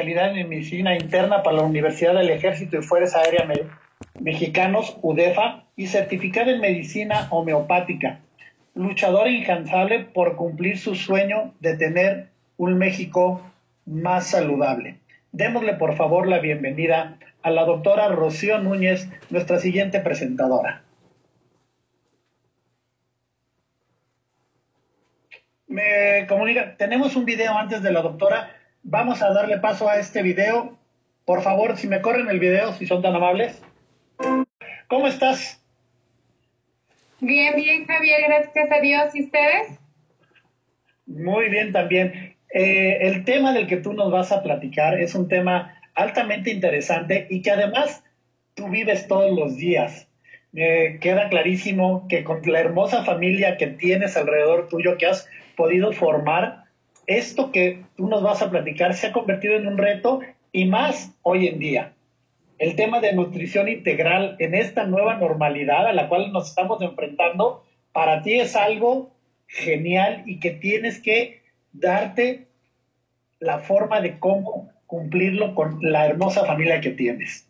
en medicina interna para la Universidad del Ejército y Fuerza Aérea Mexicanos, UDEFA, y certificada en medicina homeopática. Luchadora incansable por cumplir su sueño de tener un México más saludable. Démosle por favor la bienvenida a la doctora Rocío Núñez, nuestra siguiente presentadora. Me comunica, tenemos un video antes de la doctora. Vamos a darle paso a este video. Por favor, si me corren el video, si son tan amables. ¿Cómo estás? Bien, bien, Javier, gracias a Dios. ¿Y ustedes? Muy bien también. Eh, el tema del que tú nos vas a platicar es un tema altamente interesante y que además tú vives todos los días. Me queda clarísimo que con la hermosa familia que tienes alrededor tuyo, que has podido formar, esto que tú nos vas a platicar se ha convertido en un reto y más hoy en día. El tema de nutrición integral en esta nueva normalidad a la cual nos estamos enfrentando, para ti es algo genial y que tienes que darte la forma de cómo cumplirlo con la hermosa familia que tienes.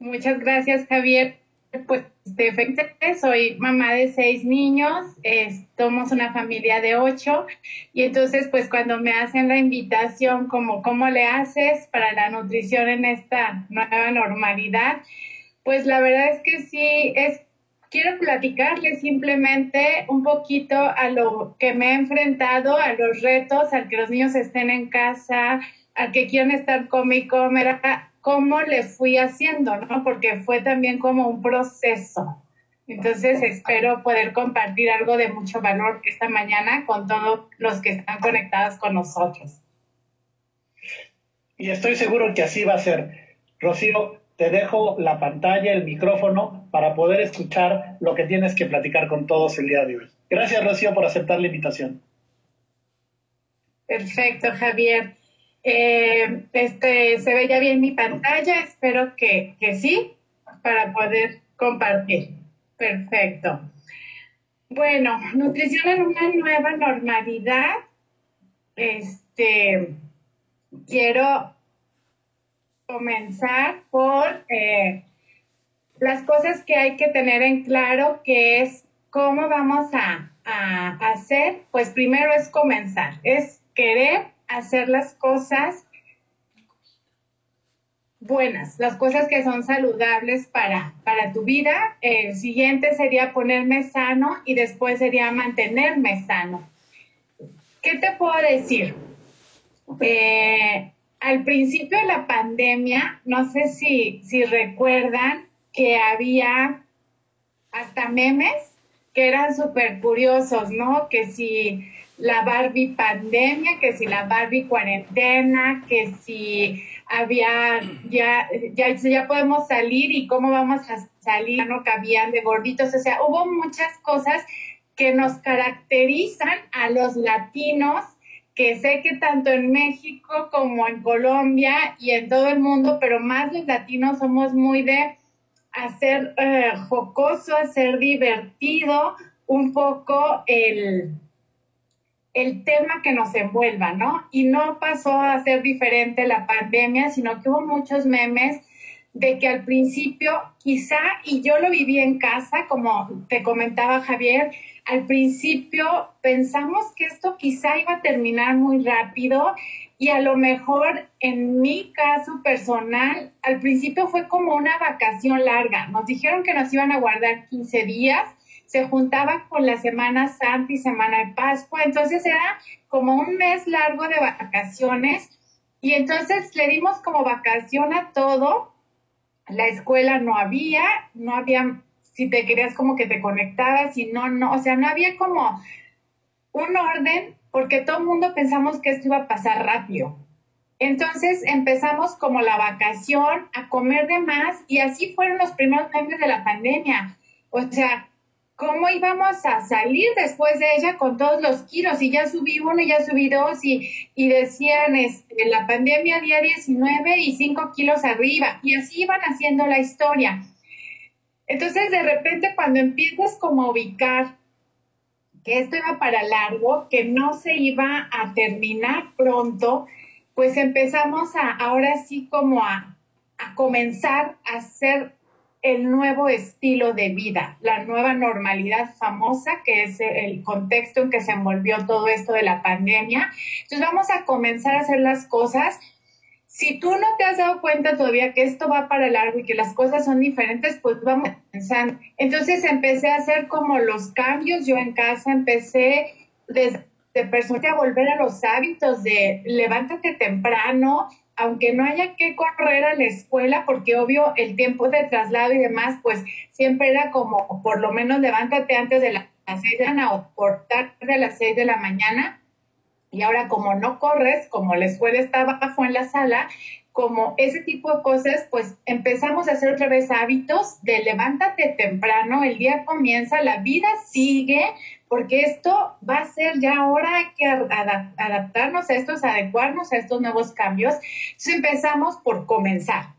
Muchas gracias, Javier. Pues soy mamá de seis niños, somos una familia de ocho y entonces pues cuando me hacen la invitación como cómo le haces para la nutrición en esta nueva normalidad, pues la verdad es que sí es quiero platicarles simplemente un poquito a lo que me he enfrentado, a los retos, al que los niños estén en casa, al que quieran estar con mi cámara, cómo le fui haciendo, ¿no? Porque fue también como un proceso. Entonces espero poder compartir algo de mucho valor esta mañana con todos los que están conectados con nosotros. Y estoy seguro que así va a ser. Rocío, te dejo la pantalla, el micrófono, para poder escuchar lo que tienes que platicar con todos el día de hoy. Gracias, Rocío, por aceptar la invitación. Perfecto, Javier. Eh, este, se ve ya bien mi pantalla, espero que, que sí, para poder compartir. Perfecto. Bueno, nutrición en una nueva normalidad. Este, quiero comenzar por eh, las cosas que hay que tener en claro, que es cómo vamos a, hacer. Pues primero es comenzar, es querer hacer las cosas buenas, las cosas que son saludables para, para tu vida. El siguiente sería ponerme sano y después sería mantenerme sano. ¿Qué te puedo decir? Eh, al principio de la pandemia, no sé si, si recuerdan que había hasta memes que eran súper curiosos, ¿no? Que si la Barbie pandemia, que si la Barbie cuarentena, que si había, ya, ya, ya podemos salir y cómo vamos a salir, no cabían de gorditos, o sea, hubo muchas cosas que nos caracterizan a los latinos que sé que tanto en México como en Colombia y en todo el mundo, pero más los latinos somos muy de hacer eh, jocoso, hacer divertido un poco el, el tema que nos envuelva, ¿no? Y no pasó a ser diferente la pandemia, sino que hubo muchos memes de que al principio quizá, y yo lo viví en casa, como te comentaba Javier, al principio pensamos que esto quizá iba a terminar muy rápido y a lo mejor en mi caso personal, al principio fue como una vacación larga. Nos dijeron que nos iban a guardar 15 días, se juntaban con la Semana Santa y Semana de Pascua, entonces era como un mes largo de vacaciones y entonces le dimos como vacación a todo. La escuela no había, no había si te querías como que te conectabas y no, no, o sea, no había como un orden porque todo el mundo pensamos que esto iba a pasar rápido. Entonces empezamos como la vacación a comer de más y así fueron los primeros meses de la pandemia. O sea, ¿cómo íbamos a salir después de ella con todos los kilos? Y ya subí uno ya subí dos y, y decían, este, la pandemia día 19 y 5 kilos arriba. Y así iban haciendo la historia. Entonces, de repente, cuando empiezas como a ubicar que esto iba para largo, que no se iba a terminar pronto, pues empezamos a, ahora sí como a, a comenzar a hacer el nuevo estilo de vida, la nueva normalidad famosa, que es el contexto en que se envolvió todo esto de la pandemia. Entonces vamos a comenzar a hacer las cosas. Si tú no te has dado cuenta todavía que esto va para largo y que las cosas son diferentes, pues vamos a pensar. Entonces empecé a hacer como los cambios. Yo en casa empecé desde persona a volver a los hábitos de levántate temprano, aunque no haya que correr a la escuela, porque obvio el tiempo de traslado y demás, pues siempre era como, por lo menos levántate antes de las seis de la mañana o por tarde a las seis de la mañana. Y ahora como no corres, como la escuela estaba abajo en la sala, como ese tipo de cosas, pues empezamos a hacer otra vez hábitos de levántate temprano, el día comienza, la vida sigue, porque esto va a ser ya ahora que adaptarnos a estos, adecuarnos a estos nuevos cambios. Entonces empezamos por comenzar.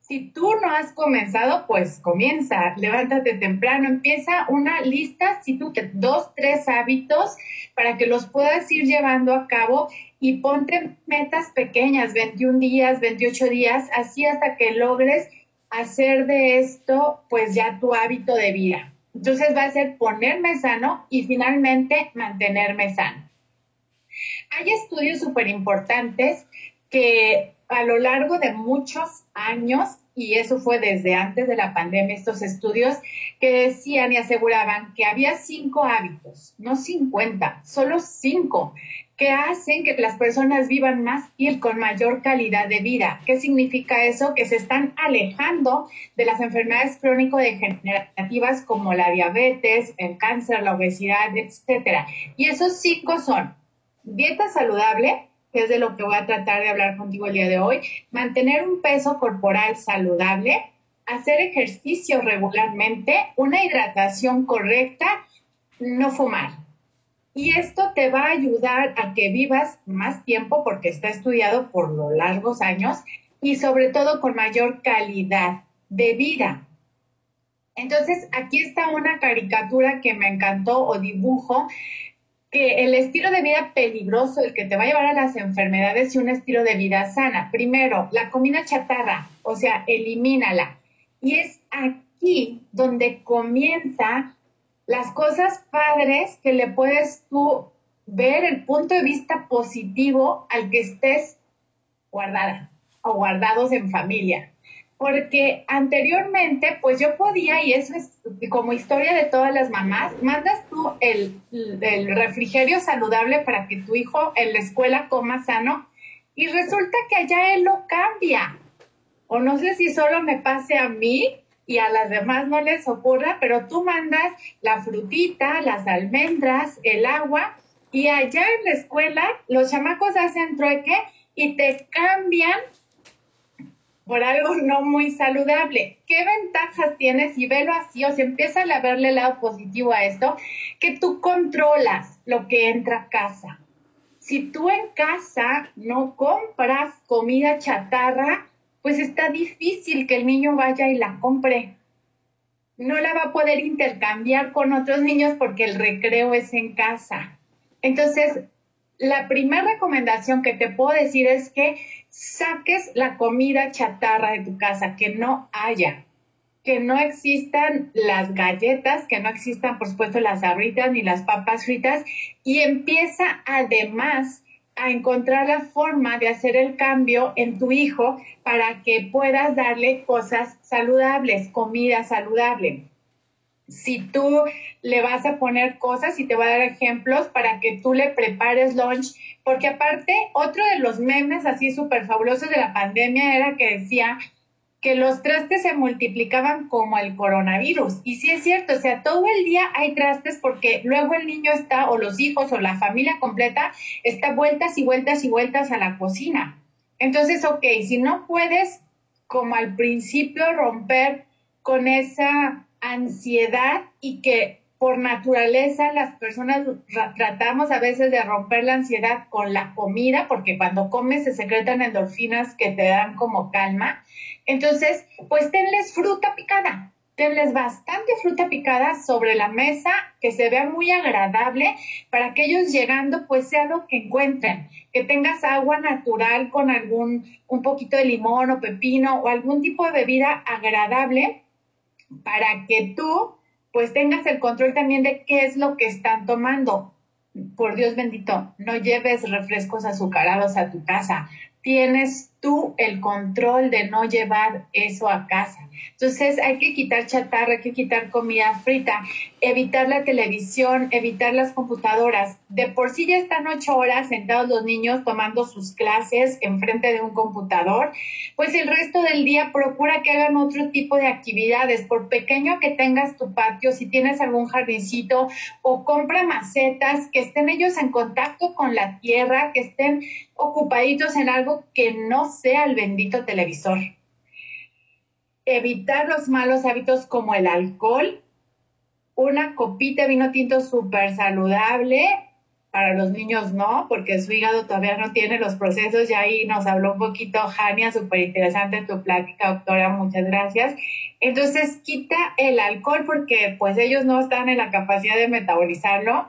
Si tú no has comenzado, pues comienza, levántate temprano, empieza una lista, si tú dos, tres hábitos para que los puedas ir llevando a cabo y ponte metas pequeñas, 21 días, 28 días, así hasta que logres hacer de esto pues ya tu hábito de vida. Entonces va a ser ponerme sano y finalmente mantenerme sano. Hay estudios súper importantes que a lo largo de muchos años, y eso fue desde antes de la pandemia, estos estudios que decían y aseguraban que había cinco hábitos, no 50, solo cinco, que hacen que las personas vivan más y con mayor calidad de vida. ¿Qué significa eso? Que se están alejando de las enfermedades crónico-degenerativas como la diabetes, el cáncer, la obesidad, etcétera. Y esos cinco son dieta saludable, que es de lo que voy a tratar de hablar contigo el día de hoy, mantener un peso corporal saludable, hacer ejercicio regularmente, una hidratación correcta, no fumar. Y esto te va a ayudar a que vivas más tiempo porque está estudiado por los largos años y sobre todo con mayor calidad de vida. Entonces, aquí está una caricatura que me encantó o dibujo que el estilo de vida peligroso, el que te va a llevar a las enfermedades y un estilo de vida sana. Primero, la comida chatarra, o sea, elimínala. Y es aquí donde comienza las cosas padres que le puedes tú ver el punto de vista positivo al que estés guardada o guardados en familia. Porque anteriormente, pues yo podía, y eso es como historia de todas las mamás, mandas tú el, el refrigerio saludable para que tu hijo en la escuela coma sano y resulta que allá él lo cambia. O no sé si solo me pase a mí, y a las demás no les ocurra, pero tú mandas la frutita, las almendras, el agua y allá en la escuela los chamacos hacen trueque y te cambian por algo no muy saludable. ¿Qué ventajas tienes? Y velo así, o si empieza a verle el lado positivo a esto, que tú controlas lo que entra a casa. Si tú en casa no compras comida chatarra, pues está difícil que el niño vaya y la compre. No la va a poder intercambiar con otros niños porque el recreo es en casa. Entonces, la primera recomendación que te puedo decir es que saques la comida chatarra de tu casa, que no haya, que no existan las galletas, que no existan, por supuesto, las abritas ni las papas fritas, y empieza además a encontrar la forma de hacer el cambio en tu hijo para que puedas darle cosas saludables, comida saludable. Si tú le vas a poner cosas y te va a dar ejemplos para que tú le prepares lunch, porque aparte, otro de los memes así súper fabulosos de la pandemia era que decía, que los trastes se multiplicaban como el coronavirus. Y sí es cierto, o sea, todo el día hay trastes porque luego el niño está, o los hijos, o la familia completa, está vueltas y vueltas y vueltas a la cocina. Entonces, ok, si no puedes, como al principio, romper con esa ansiedad y que por naturaleza las personas tratamos a veces de romper la ansiedad con la comida, porque cuando comes se secretan endorfinas que te dan como calma. Entonces, pues tenles fruta picada. tenles bastante fruta picada sobre la mesa que se vea muy agradable para que ellos llegando pues sea lo que encuentren, que tengas agua natural con algún un poquito de limón o pepino o algún tipo de bebida agradable para que tú pues tengas el control también de qué es lo que están tomando. Por Dios bendito, no lleves refrescos azucarados a tu casa. Tienes tú el control de no llevar eso a casa. Entonces hay que quitar chatarra, hay que quitar comida frita, evitar la televisión, evitar las computadoras. De por sí ya están ocho horas sentados los niños tomando sus clases enfrente de un computador, pues el resto del día procura que hagan otro tipo de actividades, por pequeño que tengas tu patio, si tienes algún jardincito o compra macetas, que estén ellos en contacto con la tierra, que estén ocupaditos en algo que no sea el bendito televisor evitar los malos hábitos como el alcohol, una copita de vino tinto súper saludable, para los niños no, porque su hígado todavía no tiene los procesos, y ahí nos habló un poquito Jania, súper interesante tu plática, doctora, muchas gracias. Entonces, quita el alcohol porque pues ellos no están en la capacidad de metabolizarlo.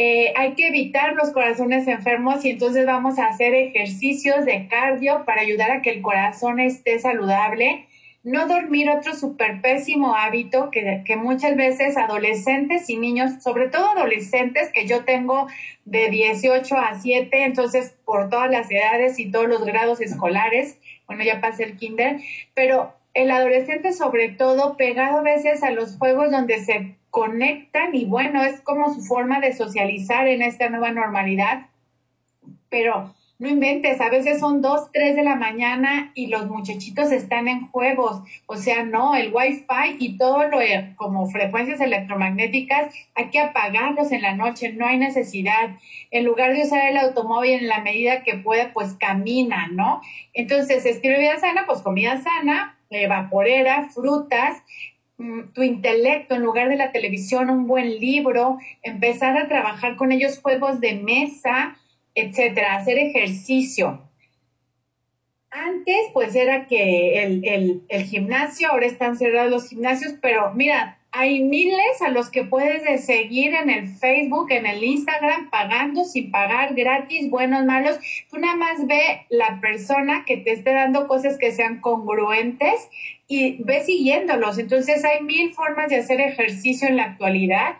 Eh, hay que evitar los corazones enfermos y entonces vamos a hacer ejercicios de cardio para ayudar a que el corazón esté saludable. No dormir, otro súper pésimo hábito que, que, muchas veces adolescentes y niños, sobre todo adolescentes, que yo tengo de 18 a 7, entonces por todas las edades y todos los grados escolares, bueno, ya pasé el kinder, pero el adolescente sobre todo pegado a veces a los juegos donde se conectan y bueno, es como su forma de socializar en esta nueva normalidad, pero no inventes, a veces son dos, tres de la mañana y los muchachitos están en juegos. O sea, no, el Wi-Fi y todo lo como frecuencias electromagnéticas, hay que apagarlos en la noche, no hay necesidad. En lugar de usar el automóvil en la medida que pueda, pues camina, ¿no? Entonces, estilo vida sana, pues comida sana, vaporera, frutas, tu intelecto en lugar de la televisión, un buen libro, empezar a trabajar con ellos juegos de mesa, etcétera, hacer ejercicio. Antes, pues era que el, el, gimnasio, ahora están cerrados los gimnasios, pero mira, hay miles a los que puedes seguir en el Facebook, en el Instagram, pagando, sin pagar, gratis, buenos, malos. Tú nada más ve la persona que te esté dando cosas que sean congruentes y ve siguiéndolos. Entonces hay mil formas de hacer ejercicio en la actualidad.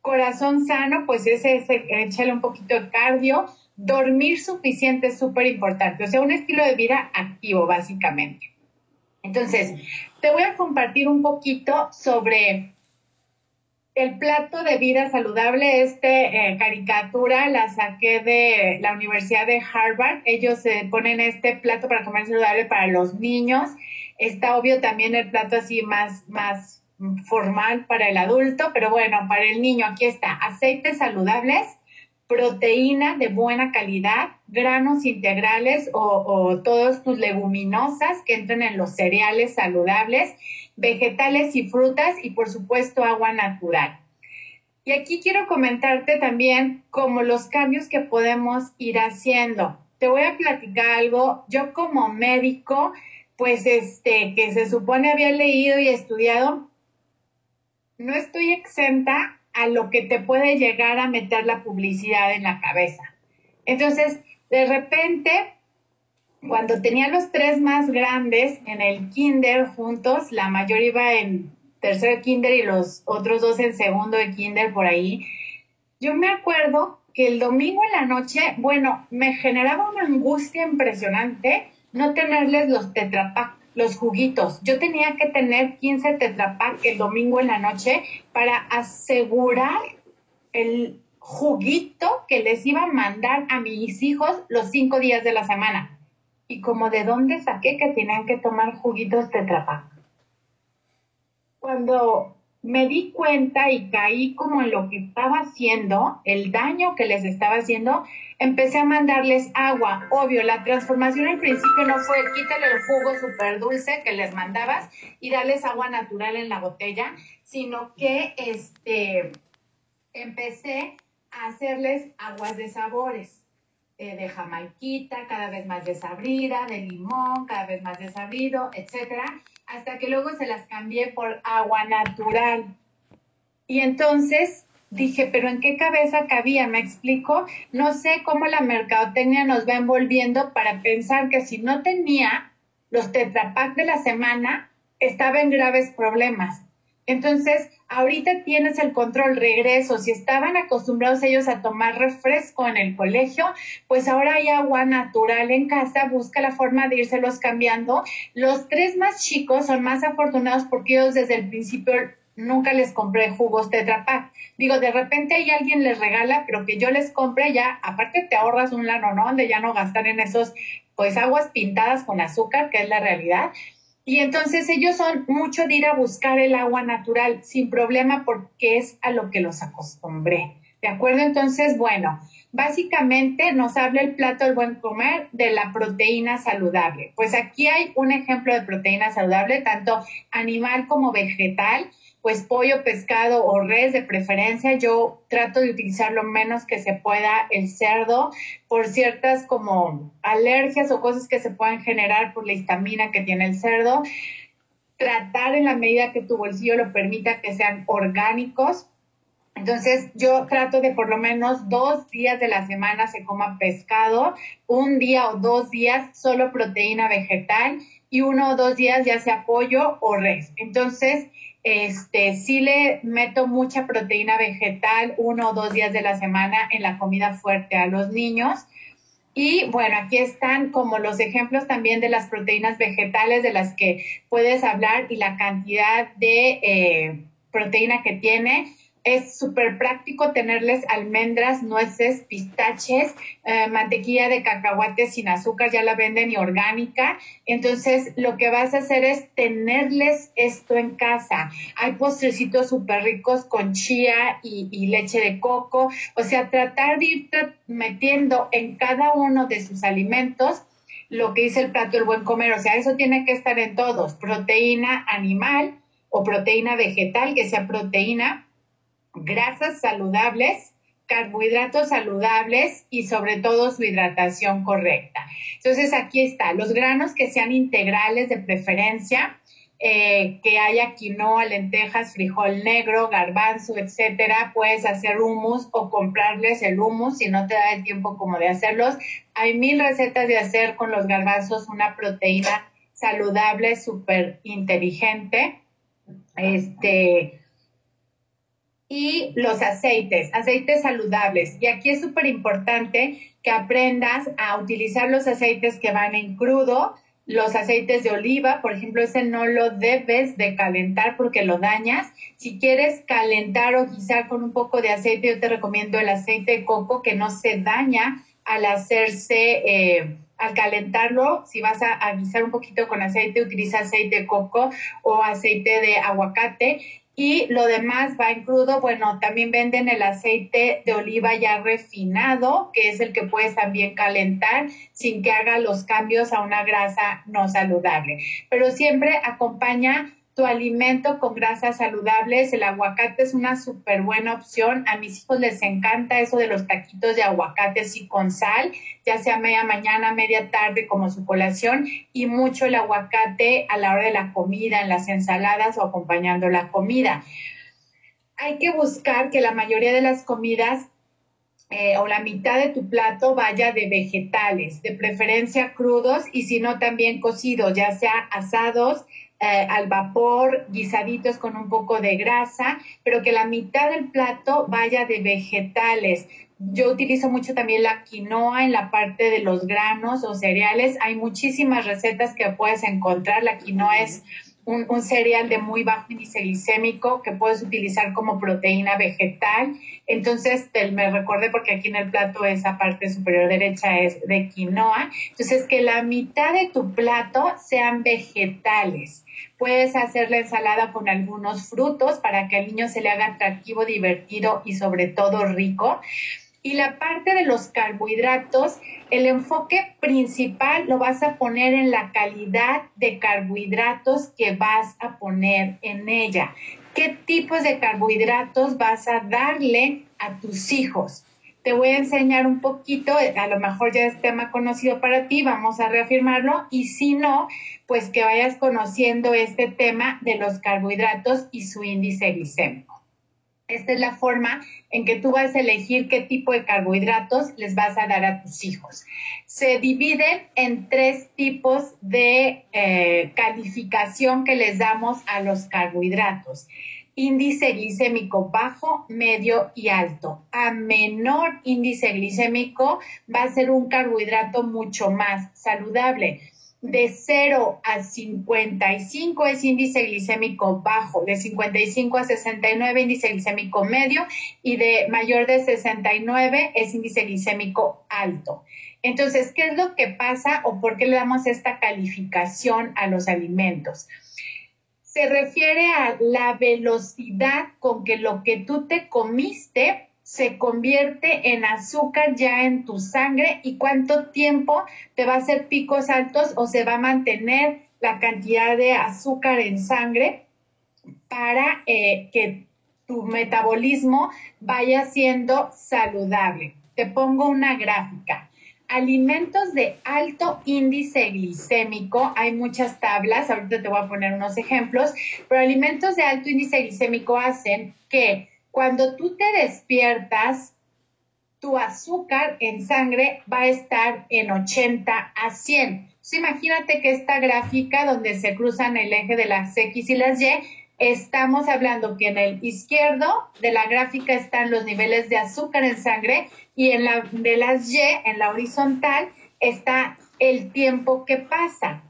Corazón sano, pues ese, ese échale un poquito de cardio dormir suficiente es súper importante, o sea, un estilo de vida activo, básicamente. Entonces, te voy a compartir un poquito sobre el plato de vida saludable. Este eh, caricatura la saqué de la Universidad de Harvard. Ellos ponen este plato para comer saludable para los niños. Está obvio también el plato así más, más formal para el adulto, pero bueno, para el niño aquí está aceites saludables, proteína de buena calidad, granos integrales o, o todas tus leguminosas que entran en los cereales saludables, vegetales y frutas y por supuesto agua natural. Y aquí quiero comentarte también como los cambios que podemos ir haciendo. Te voy a platicar algo. Yo como médico, pues este, que se supone había leído y estudiado, no estoy exenta a lo que te puede llegar a meter la publicidad en la cabeza. Entonces, de repente, cuando tenía los tres más grandes en el kinder juntos, la mayor iba en tercero kinder y los otros dos en segundo de kinder por ahí, yo me acuerdo que el domingo en la noche, bueno, me generaba una angustia impresionante no tenerles los tetrapack los juguitos. Yo tenía que tener 15 tetrapack el domingo en la noche para asegurar el juguito que les iba a mandar a mis hijos los cinco días de la semana. Y como de dónde saqué que tenían que tomar juguitos tetrapack. Cuando me di cuenta y caí como en lo que estaba haciendo, el daño que les estaba haciendo, empecé a mandarles agua. Obvio, la transformación al principio no fue quítale el jugo súper dulce que les mandabas y darles agua natural en la botella, sino que este, empecé a hacerles aguas de sabores. eh, de jamaiquita, cada vez más desabrida, de limón, cada vez más desabrido, etcétera, hasta que luego se las cambié por agua natural. Y entonces dije, pero ¿en qué cabeza cabía? ¿Me explico? No sé cómo la mercadotecnia nos va envolviendo para pensar que si no tenía los tetrapack de la semana, estaba en graves problemas. Entonces, ahorita tienes el control regreso. Si estaban acostumbrados ellos a tomar refresco en el colegio, pues ahora hay agua natural en casa, busca la forma de írselos cambiando. Los tres más chicos son más afortunados porque ellos desde el principio nunca les compré jugos Tetra Pak. Digo, de repente hay alguien les regala, pero que yo les compre ya, aparte te ahorras un lano, ¿no? De ya no gastar en esos, pues aguas pintadas con azúcar, que es la realidad. Y entonces ellos son mucho de ir a buscar el agua natural sin problema porque es a lo que los acostumbré. ¿De acuerdo? Entonces, bueno, básicamente nos habla el plato del buen comer de la proteína saludable. Pues aquí hay un ejemplo de proteína saludable, tanto animal como vegetal pues pollo, pescado o res de preferencia. Yo trato de utilizar lo menos que se pueda el cerdo por ciertas como alergias o cosas que se pueden generar por la histamina que tiene el cerdo. Tratar en la medida que tu bolsillo lo permita que sean orgánicos. Entonces yo trato de por lo menos dos días de la semana se coma pescado, un día o dos días solo proteína vegetal y uno o dos días ya sea pollo o res. Entonces, este, sí le meto mucha proteína vegetal uno o dos días de la semana en la comida fuerte a los niños. Y bueno, aquí están como los ejemplos también de las proteínas vegetales de las que puedes hablar y la cantidad de eh, proteína que tiene. Es súper práctico tenerles almendras, nueces, pistaches, eh, mantequilla de cacahuate sin azúcar, ya la venden y orgánica. Entonces, lo que vas a hacer es tenerles esto en casa. Hay postrecitos súper ricos con chía y, y leche de coco. O sea, tratar de ir metiendo en cada uno de sus alimentos lo que dice el plato del buen comer. O sea, eso tiene que estar en todos. Proteína animal o proteína vegetal, que sea proteína grasas saludables, carbohidratos saludables y sobre todo su hidratación correcta. Entonces aquí está, los granos que sean integrales de preferencia, eh, que haya quinoa, lentejas, frijol negro, garbanzo, etcétera, puedes hacer humus o comprarles el humus si no te da el tiempo como de hacerlos. Hay mil recetas de hacer con los garbanzos una proteína saludable, súper inteligente. Este, y los aceites, aceites saludables. Y aquí es súper importante que aprendas a utilizar los aceites que van en crudo, los aceites de oliva, por ejemplo, ese no lo debes de calentar porque lo dañas. Si quieres calentar o guisar con un poco de aceite, yo te recomiendo el aceite de coco que no se daña al hacerse, eh, al calentarlo. Si vas a, a guisar un poquito con aceite, utiliza aceite de coco o aceite de aguacate y lo demás va en crudo. Bueno, también venden el aceite de oliva ya refinado, que es el que puedes también calentar sin que haga los cambios a una grasa no saludable. Pero siempre acompaña tu alimento con grasas saludables. El aguacate es una súper buena opción. A mis hijos les encanta eso de los taquitos de aguacate y con sal, ya sea media mañana, media tarde como su colación y mucho el aguacate a la hora de la comida, en las ensaladas o acompañando la comida. Hay que buscar que la mayoría de las comidas eh, o la mitad de tu plato vaya de vegetales, de preferencia crudos y si no también cocidos, ya sea asados, eh, al vapor, guisaditos con un poco de grasa, pero que la mitad del plato vaya de vegetales. Yo utilizo mucho también la quinoa en la parte de los granos o cereales. Hay muchísimas recetas que puedes encontrar. La quinoa es un, cereal de muy bajo índice glicémico que puedes utilizar como proteína vegetal. Entonces, me recordé porque aquí en el plato esa parte superior derecha es de quinoa. Entonces, que la mitad de tu plato sean vegetales. Puedes hacer la ensalada con algunos frutos para que al niño se le haga atractivo, divertido y sobre todo rico. Y la parte de los carbohidratos, el enfoque principal lo vas a poner en la calidad de carbohidratos que vas a poner en ella. ¿Qué tipos de carbohidratos vas a darle a tus hijos? Te voy a enseñar un poquito, a lo mejor ya es tema conocido para ti, vamos a reafirmarlo y si no, pues que vayas conociendo este tema de los carbohidratos y su índice glicémico. Esta es la forma en que tú vas a elegir qué tipo de carbohidratos les vas a dar a tus hijos. Se dividen en tres tipos de eh, calificación que les damos a los carbohidratos índice glicémico bajo, medio y alto. A menor índice glicémico va a ser un carbohidrato mucho más saludable. De 0 a 55 es índice glicémico bajo, de 55 a 69 índice glicémico medio y de mayor de 69 es índice glicémico alto. Entonces, ¿qué es lo que pasa o por qué le damos esta calificación a los alimentos? Se refiere a la velocidad con que lo que tú te comiste se convierte en azúcar ya en tu sangre y cuánto tiempo te va a hacer picos altos o se va a mantener la cantidad de azúcar en sangre para eh, que tu metabolismo vaya siendo saludable. Te pongo una gráfica alimentos de alto índice glicémico, hay muchas tablas, ahorita te voy a poner unos ejemplos, pero alimentos de alto índice glicémico hacen que cuando tú te despiertas, tu azúcar en sangre va a estar en 80 a 100. imagínate que esta gráfica donde se cruzan el eje de las X y las Y estamos hablando que en el izquierdo de la gráfica están los niveles de azúcar en sangre y en la de las Y, en la horizontal, está el tiempo que pasa.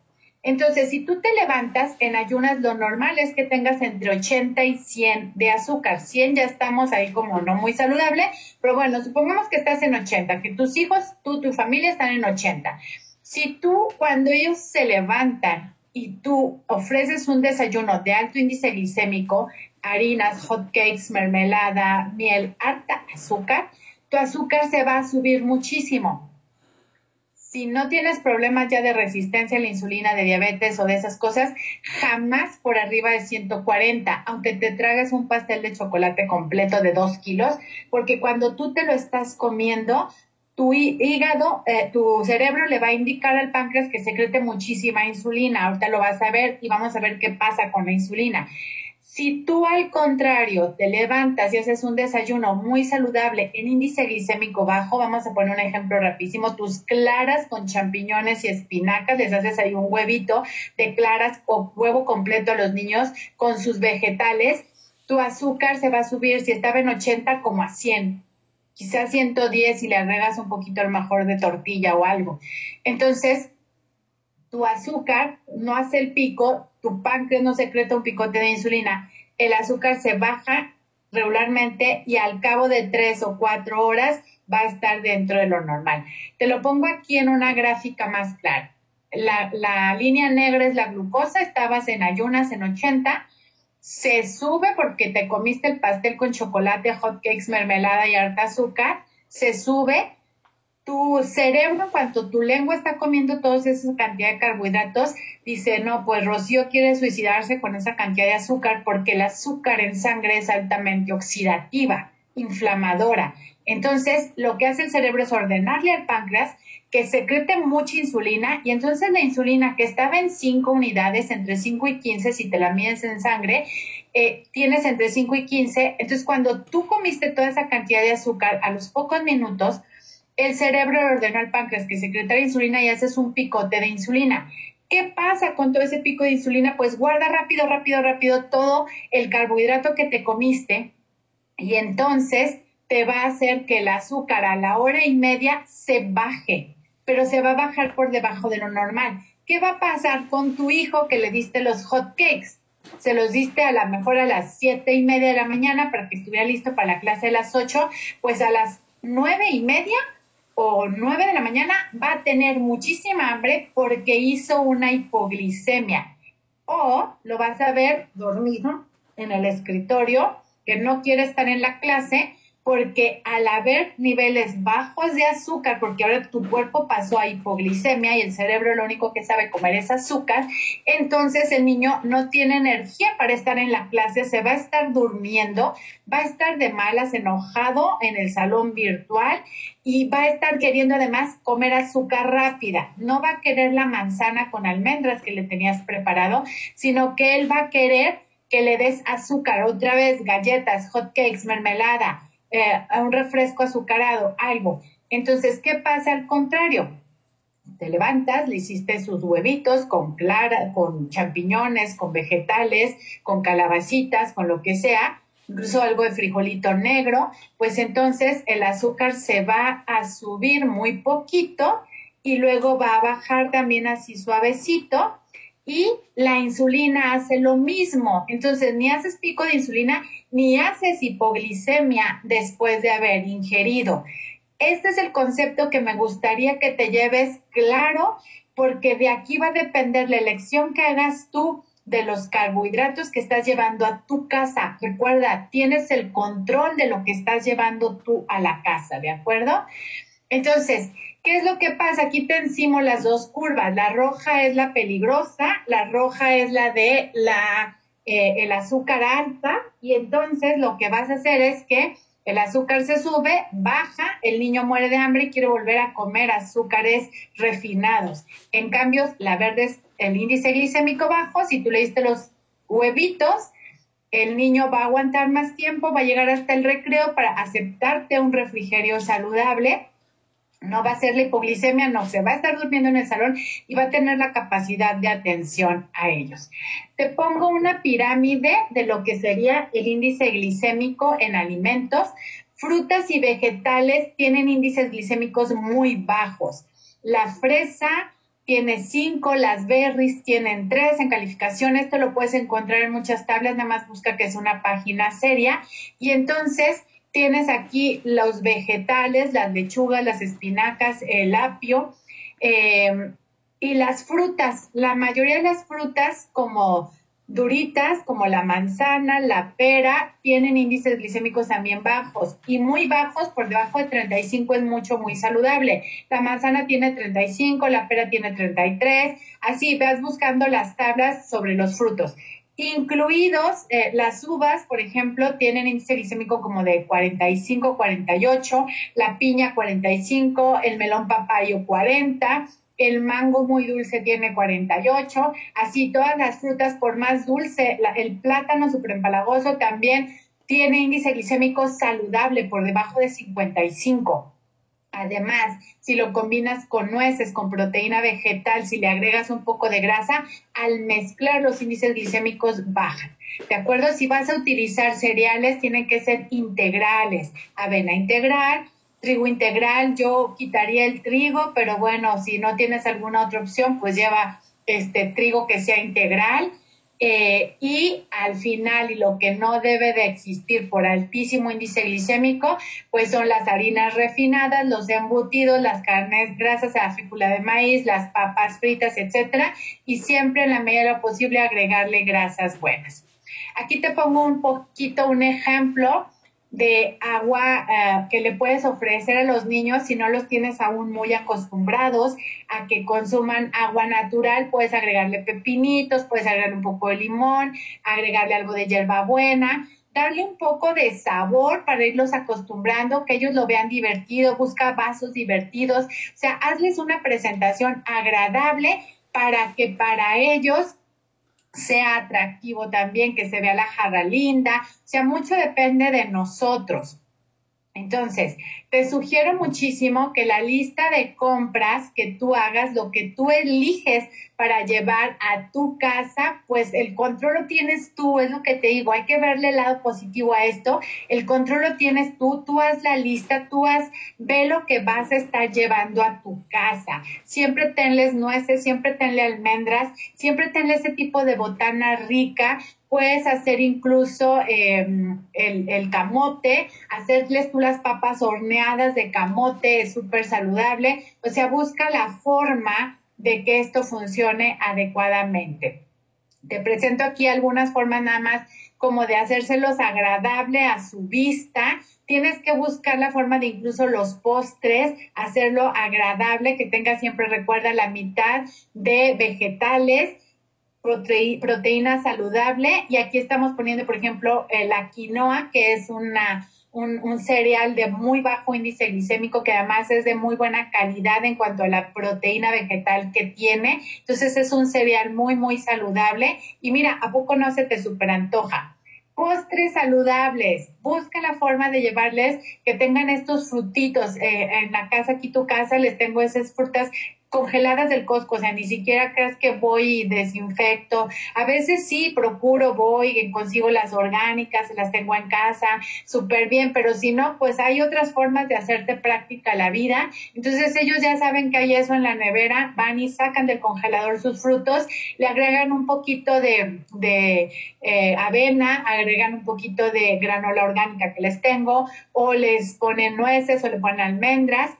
Entonces, si tú te levantas en ayunas, lo normal es que tengas entre 80 y 100 de azúcar. 100 ya estamos ahí como no muy saludable, pero bueno, supongamos que estás en 80, que tus hijos, tú, tu familia están en 80. Si tú, cuando ellos se levantan, y tú ofreces un desayuno de alto índice glicémico, harinas, hot cakes, mermelada, miel, harta azúcar, tu azúcar se va a subir muchísimo. Si no tienes problemas ya de resistencia a la insulina, de diabetes o de esas cosas, jamás por arriba de 140, aunque te tragas un pastel de chocolate completo de 2 kilos, porque cuando tú te lo estás comiendo, tu hígado, eh, tu cerebro le va a indicar al páncreas que secrete muchísima insulina. Ahorita lo vas a ver y vamos a ver qué pasa con la insulina. Si tú al contrario te levantas y haces un desayuno muy saludable en índice glicémico bajo, vamos a poner un ejemplo rapidísimo, tus claras con champiñones y espinacas, les haces ahí un huevito de claras o huevo completo a los niños con sus vegetales, tu azúcar se va a subir, si estaba en 80 como a 100 quizás 110 y le agregas un poquito al mejor de tortilla o algo. Entonces, tu azúcar no hace el pico, tu páncreas no secreta un picote de insulina, el azúcar se baja regularmente y al cabo de tres o cuatro horas va a estar dentro de lo normal. Te lo pongo aquí en una gráfica más clara. La, la línea negra es la glucosa, estabas en ayunas en 80, se sube porque te comiste el pastel con chocolate, hot cakes, mermelada y harta azúcar, se sube. Tu cerebro, en cuanto tu lengua está comiendo toda esa cantidad de carbohidratos, dice, no, pues Rocío quiere suicidarse con esa cantidad de azúcar porque el azúcar en sangre es altamente oxidativa, inflamadora. Entonces, lo que hace el cerebro es ordenarle al páncreas que secrete mucha insulina y entonces la insulina que estaba en 5 unidades, entre 5 y 15, si te la mides en sangre, eh, tienes entre 5 y 15. Entonces, cuando tú comiste toda esa cantidad de azúcar, a los pocos minutos, el cerebro le ordenó al páncreas que secretara insulina y haces un picote de insulina. ¿Qué pasa con todo ese pico de insulina? Pues guarda rápido, rápido, rápido todo el carbohidrato que te comiste y entonces te va a hacer que el azúcar a la hora y media se baje pero se va a bajar por debajo de lo normal. ¿Qué va a pasar con tu hijo que le diste los hot cakes? Se los diste a lo mejor a las siete y media de la mañana para que estuviera listo para la clase de las ocho, pues a las nueve y media o nueve de la mañana va a tener muchísima hambre porque hizo una hipoglicemia. O lo vas a ver dormido en el escritorio, que no quiere estar en la clase porque al haber niveles bajos de azúcar, porque ahora tu cuerpo pasó a hipoglicemia y el cerebro lo único que sabe comer es azúcar, entonces el niño no tiene energía para estar en la clase, se va a estar durmiendo, va a estar de malas, enojado en el salón virtual y va a estar queriendo además comer azúcar rápida. No va a querer la manzana con almendras que le tenías preparado, sino que él va a querer que le des azúcar, otra vez galletas, hot cakes, mermelada, eh, un refresco azucarado, algo. Entonces, ¿qué pasa al contrario? Te levantas, le hiciste sus huevitos con clara, con champiñones, con vegetales, con calabacitas, con lo que sea, incluso algo de frijolito negro, pues entonces el azúcar se va a subir muy poquito y luego va a bajar también así suavecito y la insulina hace lo mismo. Entonces, ni haces pico de insulina ni haces hipoglicemia después de haber ingerido. Este es el concepto que me gustaría que te lleves claro, porque de aquí va a depender la elección que hagas tú de los carbohidratos que estás llevando a tu casa. Recuerda, tienes el control de lo que estás llevando tú a la casa, ¿de acuerdo? Entonces, ¿Qué es lo que pasa? Aquí te encimo las dos curvas. La roja es la peligrosa, la roja es la de la, eh, el azúcar alta y entonces lo que vas a hacer es que el azúcar se sube, baja, el niño muere de hambre y quiere volver a comer azúcares refinados. En cambio, la verde es el índice glicémico bajo, si tú le diste los huevitos, el niño va a aguantar más tiempo, va a llegar hasta el recreo para aceptarte un refrigerio saludable no va a ser la hipoglicemia, no, se va a estar durmiendo en el salón y va a tener la capacidad de atención a ellos. Te pongo una pirámide de lo que sería el índice glicémico en alimentos. Frutas y vegetales tienen índices glicémicos muy bajos. La fresa tiene 5, las berries tienen 3 en calificación. Esto lo puedes encontrar en muchas tablas, nada más busca que es una página seria. Y entonces Tienes aquí los vegetales, las lechugas, las espinacas, el apio em, y las frutas. La mayoría de las frutas como duritas como la manzana, la pera, tienen índices glicémicos también bajos y muy bajos, por debajo de 35 es mucho, muy saludable. La manzana tiene 35, la pera tiene 33, así vas buscando las tablas sobre los frutos incluidos eh, las uvas, por ejemplo, tienen índice glicémico como de 45, 48, la piña 45, el melón papayo 40, el mango muy dulce tiene 48, así todas las frutas por más dulce, el plátano superempalagoso también tiene índice glicémico saludable por debajo de 55. Además, si lo combinas con nueces, con proteína vegetal, si le agregas un poco de grasa, al mezclar los índices glicémicos bajan. ¿De acuerdo? Si vas a utilizar cereales, tienen que ser integrales. Avena integral, trigo integral, yo quitaría el trigo, pero bueno, si no tienes alguna otra opción, pues lleva este trigo que sea integral eh, y al final, y lo que no debe de existir por altísimo índice glicémico, pues son las harinas refinadas, los embutidos, las carnes grasas, la fícula de maíz, las papas fritas, etcétera, y siempre en la medida posible agregarle grasas buenas. Aquí te pongo un poquito un ejemplo de agua eh, que le puedes ofrecer a los niños si no los tienes aún muy acostumbrados a que consuman agua natural, puedes agregarle pepinitos, puedes agregarle un poco de limón, agregarle algo de hierbabuena, darle un poco de sabor para irlos acostumbrando, que ellos lo vean divertido, busca vasos divertidos, o sea, hazles una presentación agradable para que para ellos sea atractivo también, que se vea la jarra linda, o sea, mucho depende de nosotros. Entonces, te sugiero muchísimo que la lista de compras que tú hagas, lo que tú eliges para llevar a tu casa, pues el control lo tienes tú, es lo que te digo, hay que verle el lado positivo a esto, el control lo tienes tú, tú haz la lista, tú haz, ve lo que vas a estar llevando a tu casa, siempre tenles nueces, siempre tenle almendras, siempre tenle ese tipo de botana rica, puedes hacer incluso em, el, el, camote, hacerles tú las papas horneadas de camote, es súper saludable. O sea, busca la forma de que esto funcione adecuadamente. Te presento aquí algunas formas nada más como de hacérselos agradable a su vista. Tienes que buscar la forma de incluso los postres, hacerlo agradable, que tenga siempre, recuerda, la mitad de vegetales proteína saludable y aquí estamos poniendo, por ejemplo, la quinoa, que es una, un, cereal de muy bajo índice glicémico que además es de muy buena calidad en cuanto a la proteína vegetal que tiene. Entonces es un cereal muy, muy saludable y mira, ¿a poco no se te superantoja? postres saludables. Busca la forma de llevarles que tengan estos frutitos. Eh, en la casa, aquí tu casa, les tengo esas frutas congeladas del Costco, o sea, ni siquiera creas que voy y desinfecto. A veces sí, procuro, voy, consigo las orgánicas, las tengo en casa, súper bien, pero si no, pues hay otras formas de hacerte práctica la vida. Entonces ellos ya saben que hay eso en la nevera, van y sacan del congelador sus frutos, le agregan un poquito de, de eh, avena, agregan un poquito de granola orgánica que les tengo, o les ponen nueces o le ponen almendras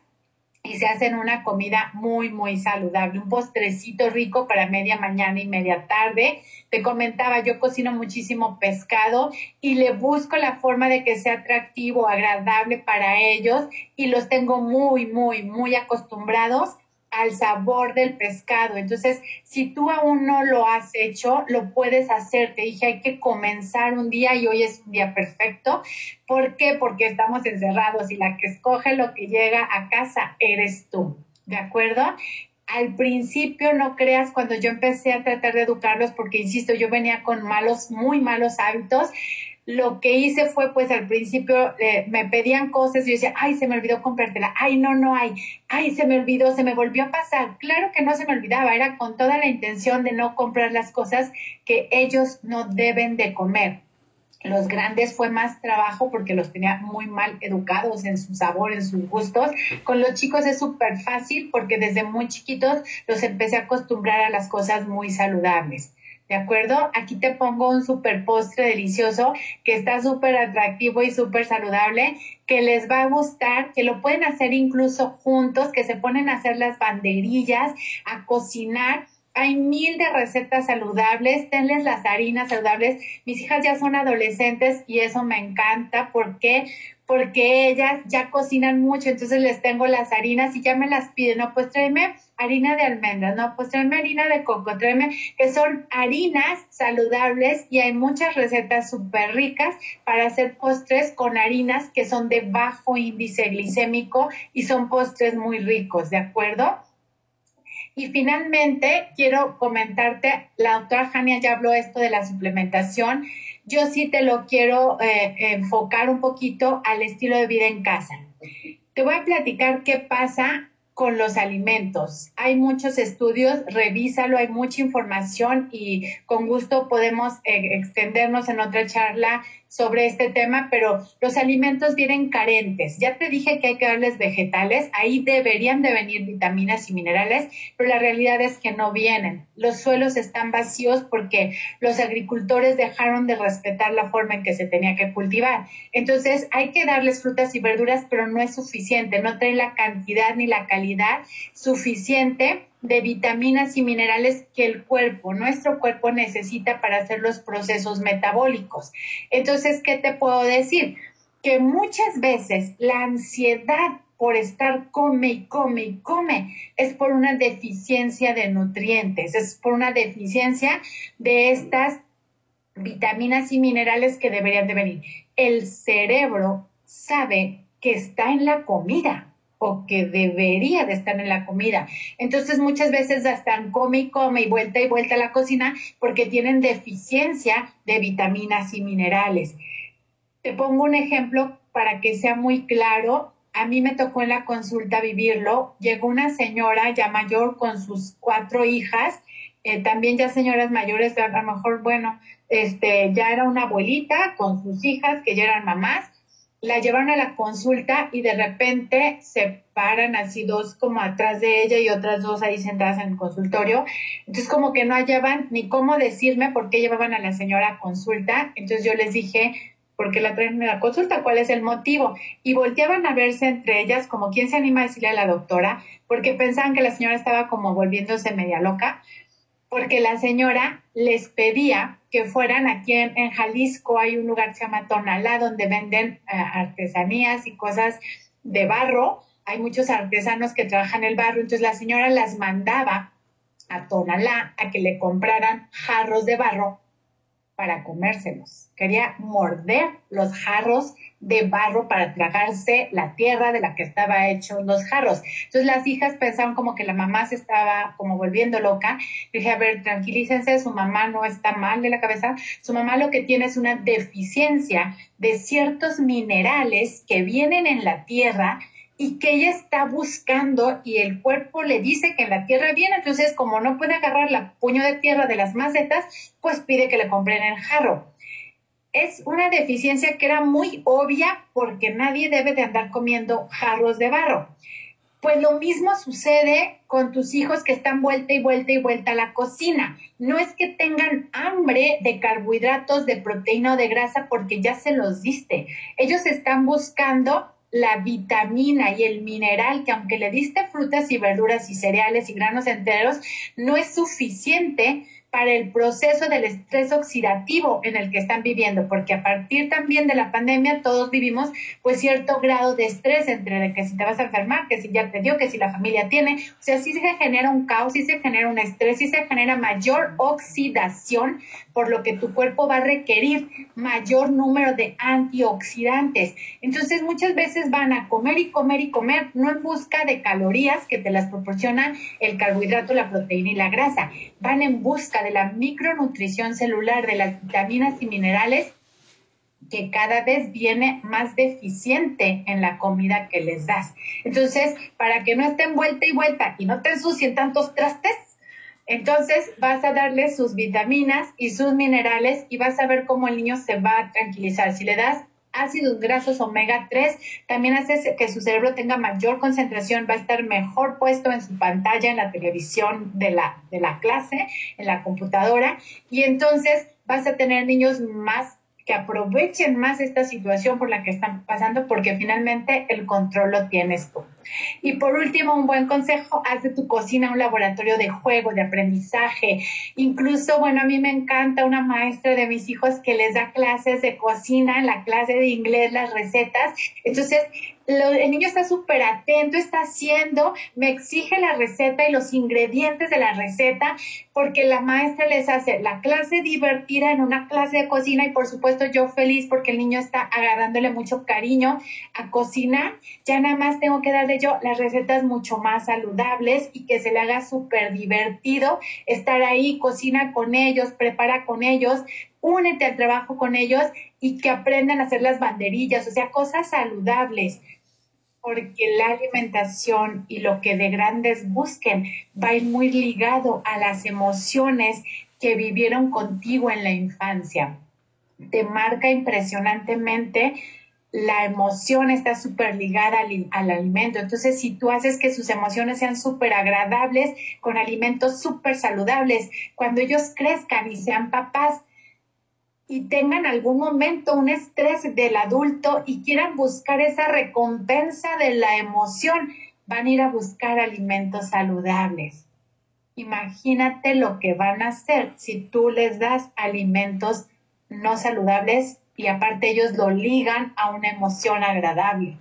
y se hacen una comida muy, muy saludable, un postrecito rico para media mañana y media tarde. Te comentaba, yo cocino muchísimo pescado y le busco la forma de que sea atractivo, agradable para ellos y los tengo muy, muy, muy acostumbrados al sabor del pescado. Entonces, si tú aún no lo has hecho, lo puedes hacer. Te dije, hay que comenzar un día y hoy es un día perfecto. ¿Por qué? Porque estamos encerrados y la que escoge lo que llega a casa eres tú. ¿De acuerdo? Al principio no creas cuando yo empecé a tratar de educarlos, porque insisto, yo venía con malos, muy malos hábitos lo que hice fue, pues al principio eh, me pedían cosas y yo decía, ay, se me olvidó comprártela, ay, no, no hay, ay, se me olvidó, se me volvió a pasar. Claro que no se me olvidaba, era con toda la intención de no comprar las cosas que ellos no deben de comer. Los grandes fue más trabajo porque los tenía muy mal educados en su sabor, en sus gustos. Con los chicos es súper fácil porque desde muy chiquitos los empecé a acostumbrar a las cosas muy saludables. ¿De acuerdo? Aquí te pongo un super postre delicioso que está súper atractivo y súper saludable, que les va a gustar, que lo pueden hacer incluso juntos, que se ponen a hacer las banderillas, a cocinar. Hay mil de recetas saludables, tenles las harinas saludables. Mis hijas ya son adolescentes y eso me encanta. ¿Por qué? Porque ellas ya cocinan mucho, entonces les tengo las harinas y ya me las piden, no, pues tráeme harina de almendras, no, pues tráeme harina de coco, tráeme, que son harinas saludables y hay muchas recetas súper ricas para hacer postres con harinas que son de bajo índice glicémico y son postres muy ricos, ¿de acuerdo? Y finalmente, quiero comentarte, la doctora Jania ya habló esto de la suplementación. Yo sí te lo quiero eh, enfocar un poquito al estilo de vida en casa. Te voy a platicar qué pasa con los alimentos. Hay muchos estudios, revísalo, hay mucha información y con gusto podemos eh, extendernos en otra charla sobre este tema, pero los alimentos vienen carentes. Ya te dije que hay que darles vegetales, ahí deberían de venir vitaminas y minerales, pero la realidad es que no vienen. Los suelos están vacíos porque los agricultores dejaron de respetar la forma en que se tenía que cultivar. Entonces hay que darles frutas y verduras, pero no es suficiente, no trae la cantidad ni la calidad suficiente de vitaminas y minerales que el cuerpo, nuestro cuerpo necesita para hacer los procesos metabólicos. Entonces, ¿qué te puedo decir? Que muchas veces la ansiedad por estar come y come y come es por una deficiencia de nutrientes, es por una deficiencia de estas vitaminas y minerales que deberían de venir. El cerebro sabe que está en la comida o que debería de estar en la comida. Entonces muchas veces están come y come y vuelta y vuelta a la cocina porque tienen deficiencia de vitaminas y minerales. Te pongo un ejemplo para que sea muy claro. A mí me tocó en la consulta vivirlo. Llegó una señora ya mayor con sus cuatro hijas, eh, también ya señoras mayores, a lo mejor, bueno, este, ya era una abuelita con sus hijas que ya eran mamás la llevaron a la consulta y de repente se paran así dos como atrás de ella y otras dos ahí sentadas en el consultorio. Entonces como que no hallaban ni cómo decirme por qué llevaban a la señora a consulta. Entonces yo les dije, ¿por qué la traen a la consulta? ¿Cuál es el motivo? Y volteaban a verse entre ellas como quién se anima a decirle a la doctora, porque pensaban que la señora estaba como volviéndose media loca. porque la señora les pedía que fueran aquí en, Jalisco, hay un lugar que se llama Tonalá, donde venden eh, artesanías y cosas de barro. Hay muchos artesanos que trabajan el barro, entonces la señora las mandaba a Tonalá a que le compraran jarros de barro para comérselos. Quería morder los jarros de barro para tragarse la tierra de la que estaba hecho los jarros. Entonces las hijas pensaban como que la mamá se estaba como volviendo loca. dije, a ver, tranquilícense, su mamá no está mal de la cabeza, su mamá lo que tiene es una deficiencia de ciertos minerales que vienen en la tierra y que ella está buscando y el cuerpo le dice que en la tierra viene, entonces como no puede agarrar la puño de tierra de las macetas, pues pide que le compren el jarro es una deficiencia que era muy obvia porque nadie debe de andar comiendo jarros de barro. Pues lo mismo sucede con tus hijos que están vuelta y vuelta y vuelta a la cocina. No es que tengan hambre de carbohidratos, de proteína o de grasa porque ya se los diste. Ellos están buscando la vitamina y el mineral que aunque le diste frutas y verduras y cereales y granos enteros, no es suficiente para el proceso del estrés oxidativo en el que están viviendo, porque a partir también de la pandemia todos vivimos pues cierto grado de estrés entre que si te vas a enfermar, que si ya te dio, que si la familia tiene, o sea, sí se genera un caos, sí se genera un estrés, sí se genera mayor oxidación, por lo que tu cuerpo va a requerir mayor número de antioxidantes. Entonces muchas veces van a comer y comer y comer, no en busca de calorías que te las proporciona el carbohidrato, la proteína y la grasa, van en busca de la micronutrición celular, de las vitaminas y minerales que cada vez viene más deficiente en la comida que les das. Entonces, para que no estén vuelta y vuelta y no te ensucien tantos trastes, entonces vas a darle sus vitaminas y sus minerales y vas a ver cómo el niño se va a tranquilizar. Si le das ácidos grasos omega 3 también hace que su cerebro tenga mayor concentración, va a estar mejor puesto en su pantalla, en la televisión de la, de la clase, en la computadora, y entonces vas a tener niños más que aprovechen más esta situación por la que están pasando porque finalmente el control lo tienes tú. Y por último, un buen consejo, haz de tu cocina un laboratorio de juego, de aprendizaje. Incluso, bueno, a mí me encanta una maestra de mis hijos que les da clases de cocina, la clase de inglés, las recetas. Entonces, el niño está súper atento, está haciendo, me exige la receta y los ingredientes de la receta, porque la maestra les hace la clase divertida en una clase de cocina y por supuesto yo feliz porque el niño está agarrándole mucho cariño a cocinar. Ya nada más tengo que darle yo las recetas mucho más saludables y que se le haga súper divertido estar ahí, cocina con ellos, prepara con ellos, únete al trabajo con ellos y que aprendan a hacer las banderillas, o sea, cosas saludables porque la alimentación y lo que de grandes busquen va a ir muy ligado a las emociones que vivieron contigo en la infancia. Te marca impresionantemente la emoción está súper ligada al, al, alimento. Entonces, si tú haces que sus emociones sean súper agradables, con alimentos súper saludables, cuando ellos crezcan y sean papás, y tengan algún momento un estrés del adulto y quieran buscar esa recompensa de la emoción, van a ir a buscar alimentos saludables. Imagínate lo que van a hacer si tú les das alimentos no saludables y aparte ellos lo ligan a una emoción agradable.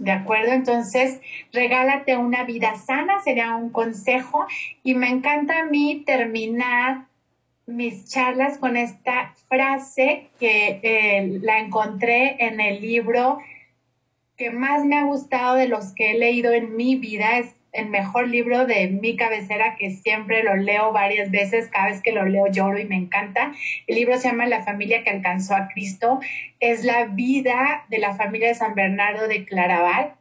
¿De acuerdo? Entonces, regálate una vida sana, sería un consejo. Y me encanta a mí terminar mis charlas con esta frase que eh, la encontré en el libro que más me ha gustado de los que he leído en mi vida. Es el mejor libro de mi cabecera que siempre lo leo varias veces. Cada vez que lo leo lloro y me encanta. El libro se llama La familia que alcanzó a Cristo. Es la vida de la familia de San Bernardo de Claraval.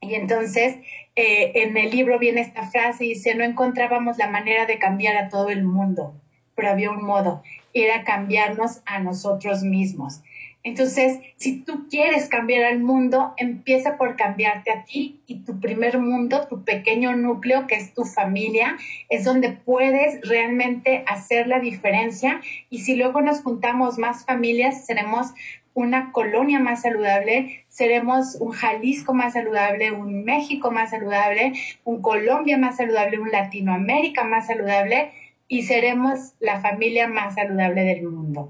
Y entonces eh, en el libro viene esta frase y dice, no encontrábamos la manera de cambiar a todo el mundo pero había un modo, era cambiarnos a nosotros mismos. Entonces, si tú quieres cambiar al mundo, empieza por cambiarte a ti y tu primer mundo, tu pequeño núcleo, que es tu familia, es donde puedes realmente hacer la diferencia. Y si luego nos juntamos más familias, seremos una colonia más saludable, seremos un Jalisco más saludable, un México más saludable, un Colombia más saludable, un Latinoamérica más saludable y seremos la familia más saludable del mundo.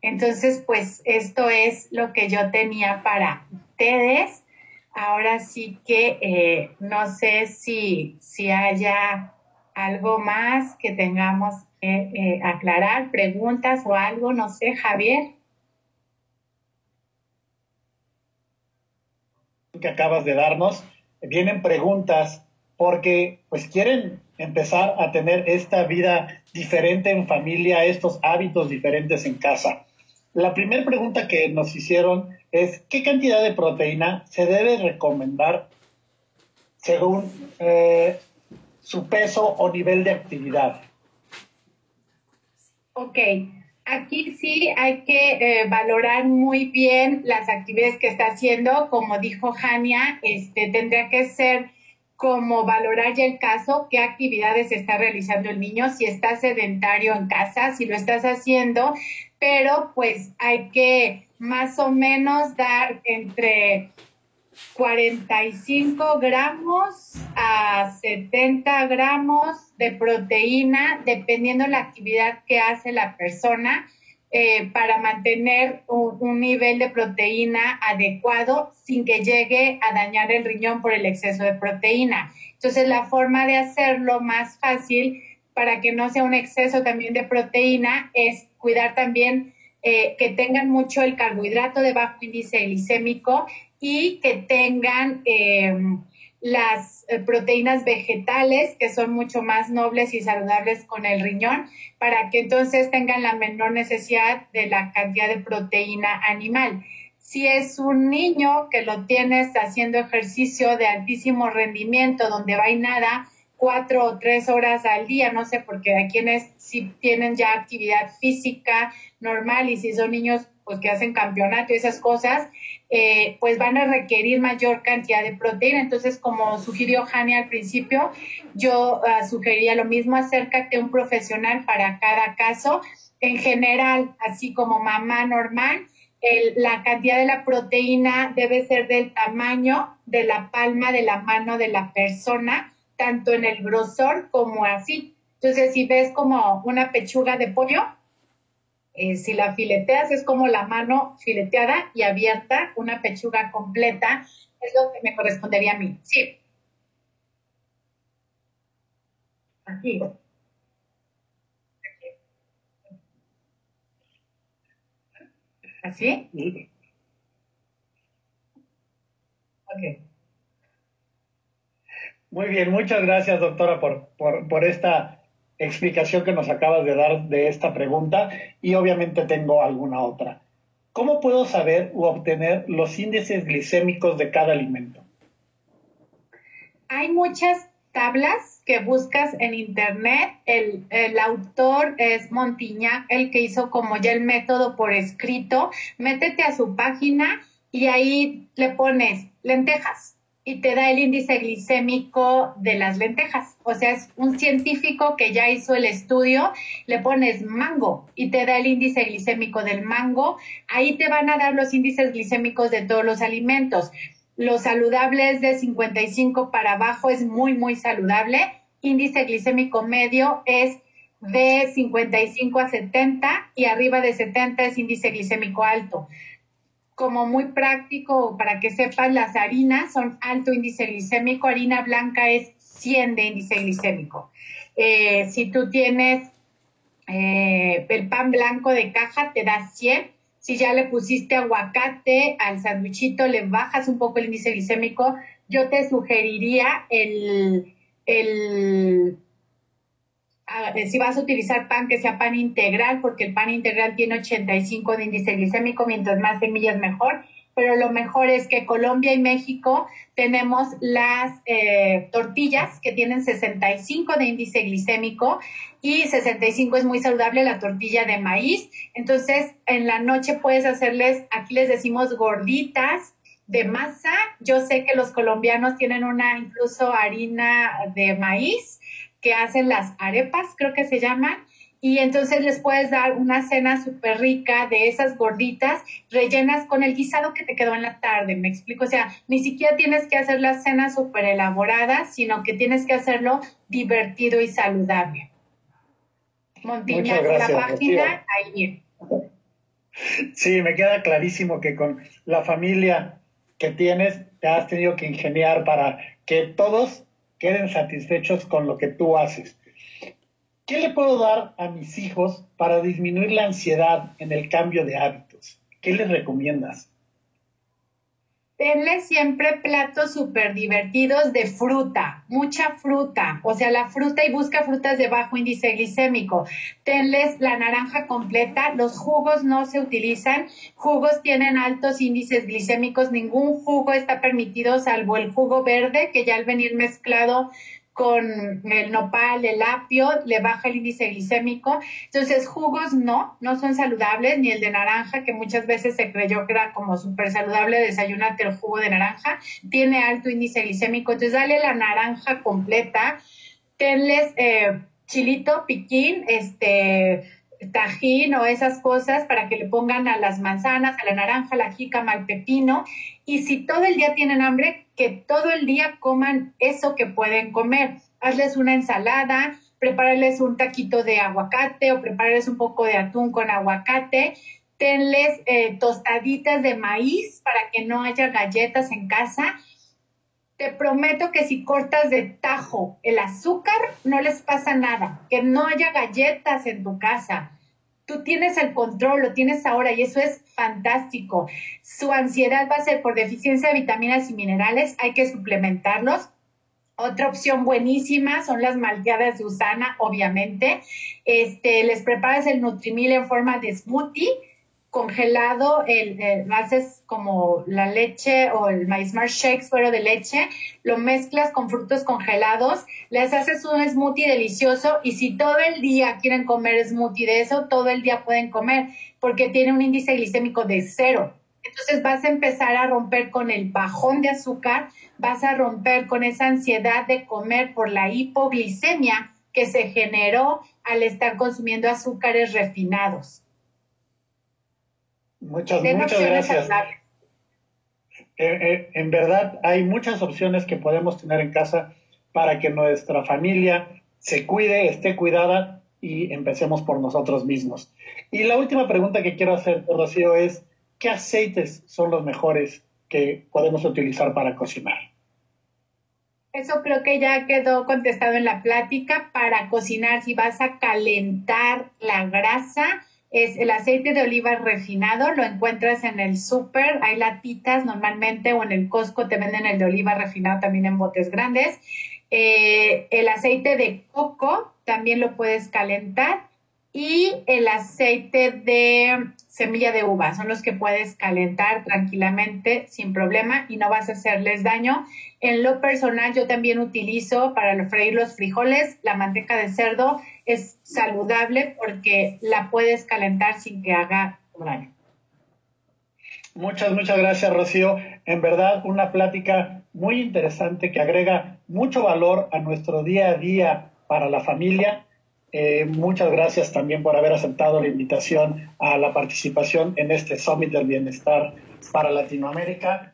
Entonces, pues esto es lo que yo tenía para ustedes. Ahora sí que eh, no sé si, si haya algo más que tengamos que eh, aclarar, preguntas o algo, no sé, Javier. que acabas de darnos, vienen preguntas porque pues quieren empezar a tener esta vida diferente en familia, estos hábitos diferentes en casa. La primera pregunta que nos hicieron es, ¿qué cantidad de proteína se debe recomendar según eh, su peso o nivel de actividad? Ok, aquí sí hay que eh, valorar muy bien las actividades que está haciendo. Como dijo Jania, este, tendría que ser como valorar ya el caso, qué actividades está realizando el niño, si está sedentario en casa, si lo estás haciendo, pero pues hay que más o menos dar entre 45 gramos a 70 gramos de proteína, dependiendo la actividad que hace la persona, eh, para mantener un, nivel de proteína adecuado sin que llegue a dañar el riñón por el exceso de proteína. Entonces, la forma de hacerlo más fácil para que no sea un exceso también de proteína es cuidar también eh, que tengan mucho el carbohidrato de bajo índice glicémico y que tengan eh, las eh, proteínas vegetales, que son mucho más nobles y saludables con el riñón, para que entonces tengan la menor necesidad de la cantidad de proteína animal. Si es un niño que lo tienes haciendo ejercicio de altísimo rendimiento, donde va y nada cuatro o tres horas al día, no sé, porque hay quienes sí tienen ya actividad física normal y si son niños pues que hacen campeonato y esas cosas, eh, pues van a requerir mayor cantidad de proteína. Entonces, como sugirió Jania al principio, yo uh, sugeriría lo mismo, acércate a un profesional para cada caso. En general, así como mamá normal, la cantidad de la proteína debe ser del tamaño de la palma de la mano de la persona, tanto en el grosor como así. Entonces, si ves como una pechuga de pollo, eh, si la fileteas es como la mano fileteada y abierta, una pechuga completa, es lo que me correspondería a mí. Sí. Aquí. ¿Así? Ok. Muy bien, muchas gracias, doctora, por, por, por esta explicación que nos acabas de dar de esta pregunta y obviamente tengo alguna otra. ¿Cómo puedo saber u obtener los índices glicémicos de cada alimento? Hay muchas tablas que buscas en internet. El, autor es Montiñac, el que hizo como ya el método por escrito. Métete a su página y ahí le pones lentejas y te da el índice glicémico de las lentejas. O sea, es un científico que ya hizo el estudio, le pones mango y te da el índice glicémico del mango. Ahí te van a dar los índices glicémicos de todos los alimentos. Los saludables de 55 para abajo es muy, muy saludable. Índice glicémico medio es de 55 a 70 y arriba de 70 es índice glicémico alto como muy práctico para que sepan, las harinas son alto índice glicémico, harina blanca es 100 de índice glicémico. Eh, si tú tienes eh, el pan blanco de caja, te da 100. Si ya le pusiste aguacate al sandwichito, le bajas un poco el índice glicémico. Yo te sugeriría el, el si vas a utilizar pan, que sea pan integral, porque el pan integral tiene 85 de índice glicémico, mientras más semillas mejor. Pero lo mejor es que Colombia y México tenemos las eh, tortillas que tienen 65 de índice glicémico y 65 es muy saludable la tortilla de maíz. Entonces, en la noche puedes hacerles, aquí les decimos gorditas, de masa. Yo sé que los colombianos tienen una incluso harina de maíz que hacen las arepas, creo que se llaman, y entonces les puedes dar una cena súper rica de esas gorditas rellenas con el guisado que te quedó en la tarde, me explico, o sea, ni siquiera tienes que hacer la cena súper elaborada, sino que tienes que hacerlo divertido y saludable. Montiña, la página, ahí Sí, me queda clarísimo que con la familia que tienes te has tenido que ingeniar para que todos queden satisfechos con lo que tú haces. ¿Qué le puedo dar a mis hijos para disminuir la ansiedad en el cambio de hábitos? ¿Qué les recomiendas? Tenle siempre platos súper divertidos de fruta, mucha fruta, o sea, la fruta y busca frutas de bajo índice glicémico. Tenles la naranja completa, los jugos no se utilizan, jugos tienen altos índices glicémicos, ningún jugo está permitido salvo el jugo verde, que ya al venir mezclado con el nopal, el apio, le baja el índice glicémico. Entonces, jugos no, no son saludables, ni el de naranja, que muchas veces se creyó que era como súper saludable desayunarte el jugo de naranja, tiene alto índice glicémico. Entonces, dale la naranja completa, tenles eh, chilito, piquín, este, tajín o esas cosas para que le pongan a las manzanas, a la naranja, a la jícama, al pepino. Y si todo el día tienen hambre, que todo el día coman eso que pueden comer. Hazles una ensalada, prepárales un taquito de aguacate o prepárales un poco de atún con aguacate. Tenles eh, tostaditas de maíz para que no haya galletas en casa. Te prometo que si cortas de tajo el azúcar, no les pasa nada. Que no haya galletas en tu casa tú tienes el control, lo tienes ahora y eso es fantástico. Su ansiedad va a ser por deficiencia de vitaminas y minerales, hay que suplementarlos. Otra opción buenísima son las malteadas de usana, obviamente. Este, les preparas el Nutrimil en forma de smoothie congelado, el, haces como la leche o el maíz Shakes fuera de leche, lo mezclas con frutos congelados, les haces un smoothie delicioso y si todo el día quieren comer smoothie de eso, todo el día pueden comer porque tiene un índice glicémico de cero. Entonces vas a empezar a romper con el bajón de azúcar, vas a romper con esa ansiedad de comer por la hipoglicemia que se generó al estar consumiendo azúcares refinados. Muchas, muchas gracias. Eh, eh, en verdad, hay muchas opciones que podemos tener en casa para que nuestra familia se cuide, esté cuidada y empecemos por nosotros mismos. Y la última pregunta que quiero hacer, Rocío, es, ¿qué aceites son los mejores que podemos utilizar para cocinar? Eso creo que ya quedó contestado en la plática. Para cocinar, si vas a calentar la grasa, es el aceite de oliva refinado, lo encuentras en el súper, hay latitas normalmente o en el Costco te venden el de oliva refinado también en botes grandes. Eh, el aceite de coco también lo puedes calentar y el aceite de semilla de uva son los que puedes calentar tranquilamente sin problema y no vas a hacerles daño. En lo personal yo también utilizo para freír los frijoles la manteca de cerdo es saludable porque la puedes calentar sin que haga daño. Muchas, muchas gracias, Rocío. En verdad, una plática muy interesante que agrega mucho valor a nuestro día a día para la familia. Eh, muchas gracias también por haber aceptado la invitación a la participación en este Summit del Bienestar para Latinoamérica.